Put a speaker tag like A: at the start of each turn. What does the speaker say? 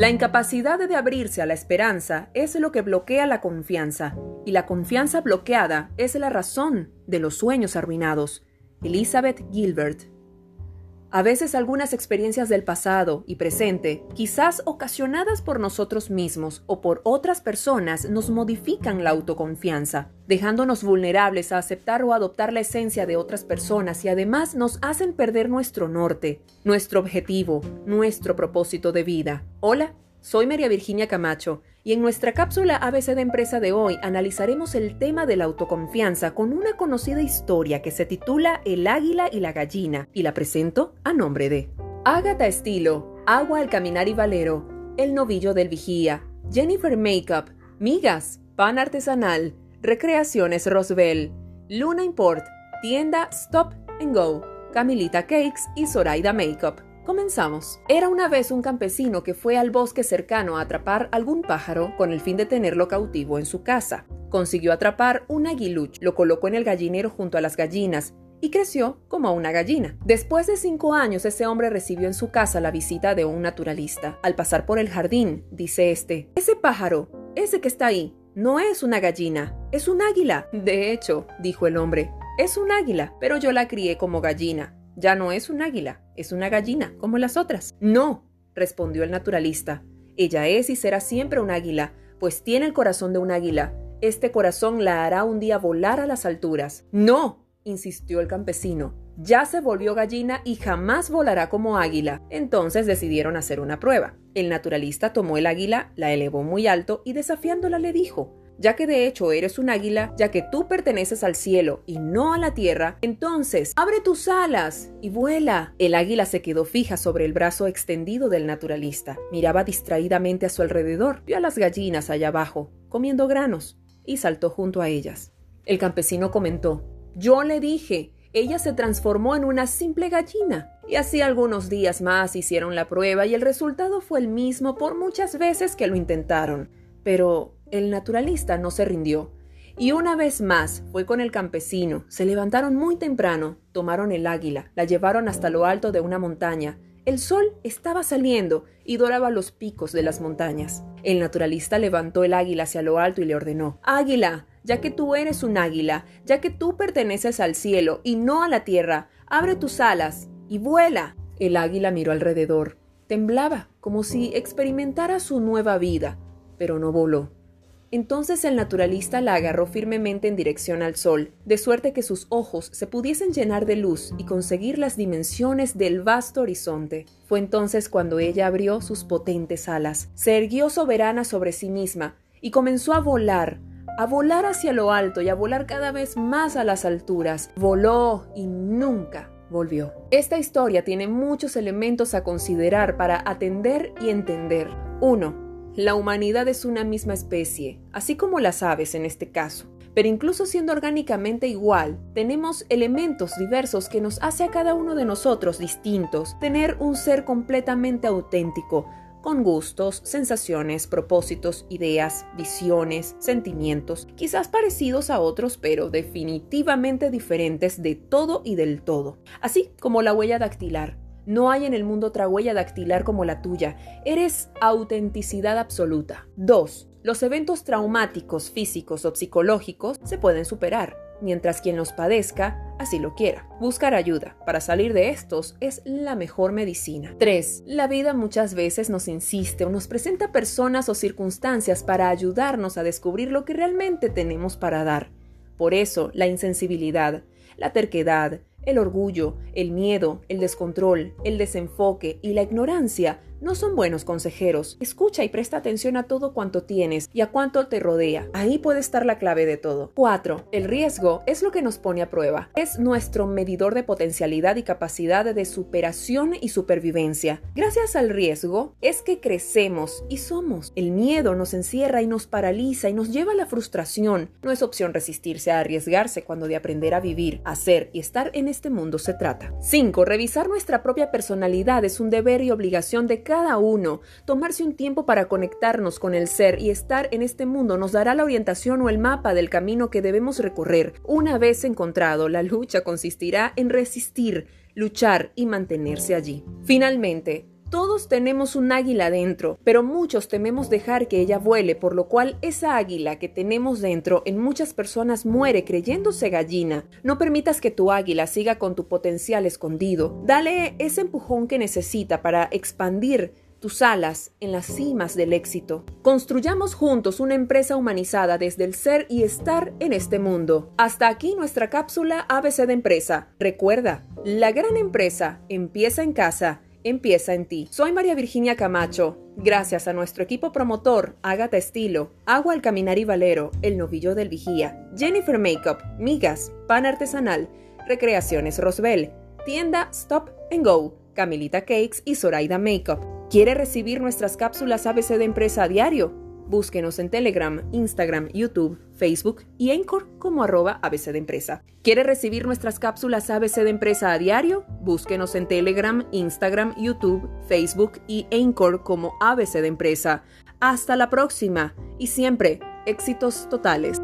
A: La incapacidad de abrirse a la esperanza es lo que bloquea la confianza, y la confianza bloqueada es la razón de los sueños arruinados. Elizabeth Gilbert a veces algunas experiencias del pasado y presente, quizás ocasionadas por nosotros mismos o por otras personas, nos modifican la autoconfianza, dejándonos vulnerables a aceptar o adoptar la esencia de otras personas y además nos hacen perder nuestro norte, nuestro objetivo, nuestro propósito de vida. Hola, soy María Virginia Camacho y en nuestra cápsula ABC de Empresa de hoy analizaremos el tema de la autoconfianza con una conocida historia que se titula El águila y la gallina y la presento a nombre de Ágata Estilo, Agua al Caminar y Valero, El Novillo del Vigía, Jennifer Makeup, Migas, Pan Artesanal, Recreaciones Roswell, Luna Import, Tienda Stop and Go, Camilita Cakes y Zoraida Makeup. Comenzamos. Era una vez un campesino que fue al bosque cercano a atrapar algún pájaro con el fin de tenerlo cautivo en su casa. Consiguió atrapar un aguiluch, lo colocó en el gallinero junto a las gallinas y creció como una gallina. Después de cinco años, ese hombre recibió en su casa la visita de un naturalista. Al pasar por el jardín, dice este, ese pájaro, ese que está ahí, no es una gallina, es un águila. De hecho, dijo el hombre, es un águila, pero yo la crié como gallina. Ya no es un águila, es una gallina, como las otras. No, respondió el naturalista. Ella es y será siempre un águila, pues tiene el corazón de un águila. Este corazón la hará un día volar a las alturas. No, insistió el campesino. Ya se volvió gallina y jamás volará como águila. Entonces decidieron hacer una prueba. El naturalista tomó el águila, la elevó muy alto y desafiándola le dijo ya que de hecho eres un águila, ya que tú perteneces al cielo y no a la tierra, entonces abre tus alas y vuela. El águila se quedó fija sobre el brazo extendido del naturalista, miraba distraídamente a su alrededor, vio a las gallinas allá abajo, comiendo granos, y saltó junto a ellas. El campesino comentó, yo le dije, ella se transformó en una simple gallina. Y así algunos días más hicieron la prueba y el resultado fue el mismo por muchas veces que lo intentaron. Pero el naturalista no se rindió. Y una vez más fue con el campesino. Se levantaron muy temprano, tomaron el águila, la llevaron hasta lo alto de una montaña. El sol estaba saliendo y doraba los picos de las montañas. El naturalista levantó el águila hacia lo alto y le ordenó, Águila, ya que tú eres un águila, ya que tú perteneces al cielo y no a la tierra, abre tus alas y vuela. El águila miró alrededor. Temblaba, como si experimentara su nueva vida, pero no voló. Entonces el naturalista la agarró firmemente en dirección al sol, de suerte que sus ojos se pudiesen llenar de luz y conseguir las dimensiones del vasto horizonte. Fue entonces cuando ella abrió sus potentes alas, se erguió soberana sobre sí misma y comenzó a volar, a volar hacia lo alto y a volar cada vez más a las alturas. Voló y nunca volvió. Esta historia tiene muchos elementos a considerar para atender y entender. 1 la humanidad es una misma especie, así como las aves en este caso. Pero incluso siendo orgánicamente igual, tenemos elementos diversos que nos hace a cada uno de nosotros distintos, tener un ser completamente auténtico, con gustos, sensaciones, propósitos, ideas, visiones, sentimientos, quizás parecidos a otros, pero definitivamente diferentes de todo y del todo, así como la huella dactilar. No hay en el mundo otra huella dactilar como la tuya. Eres autenticidad absoluta. 2. Los eventos traumáticos, físicos o psicológicos se pueden superar, mientras quien los padezca así lo quiera. Buscar ayuda para salir de estos es la mejor medicina. 3. La vida muchas veces nos insiste o nos presenta personas o circunstancias para ayudarnos a descubrir lo que realmente tenemos para dar. Por eso, la insensibilidad, la terquedad, el orgullo, el miedo, el descontrol, el desenfoque y la ignorancia no son buenos consejeros. Escucha y presta atención a todo cuanto tienes y a cuánto te rodea. Ahí puede estar la clave de todo. 4. El riesgo es lo que nos pone a prueba. Es nuestro medidor de potencialidad y capacidad de superación y supervivencia. Gracias al riesgo es que crecemos y somos. El miedo nos encierra y nos paraliza y nos lleva a la frustración. No es opción resistirse a arriesgarse cuando de aprender a vivir, hacer y estar en este mundo se trata. 5. Revisar nuestra propia personalidad es un deber y obligación de uno. Tomarse un tiempo para conectarnos con el ser y estar en este mundo nos dará la orientación o el mapa del camino que debemos recorrer. Una vez encontrado, la lucha consistirá en resistir, luchar y mantenerse allí. Finalmente, Todos tenemos un águila dentro, pero muchos tememos dejar que ella vuele, por lo cual esa águila que tenemos dentro en muchas personas muere creyéndose gallina. No permitas que tu águila siga con tu potencial escondido. Dale ese empujón que necesita para expandir tus alas en las cimas del éxito. Construyamos juntos una empresa humanizada desde el ser y estar en este mundo. Hasta aquí nuestra cápsula ABC de empresa. Recuerda, la gran empresa empieza en casa empieza en ti. Soy María Virginia Camacho. Gracias a nuestro equipo promotor, Ágata Estilo, Agua al Caminar y Valero, El Novillo del Vigía, Jennifer Makeup, Migas, Pan Artesanal, Recreaciones Rosbel, Tienda Stop and Go, Camilita Cakes y Zoraida Makeup. ¿Quiere recibir nuestras cápsulas ABC de empresa a diario? Búsquenos en Telegram, Instagram, YouTube, Facebook y Anchor como arroba ABC de empresa. ¿Quiere recibir nuestras cápsulas ABC de empresa a diario? Búsquenos en Telegram, Instagram, YouTube, Facebook y Anchor como ABC de empresa. Hasta la próxima y siempre éxitos totales.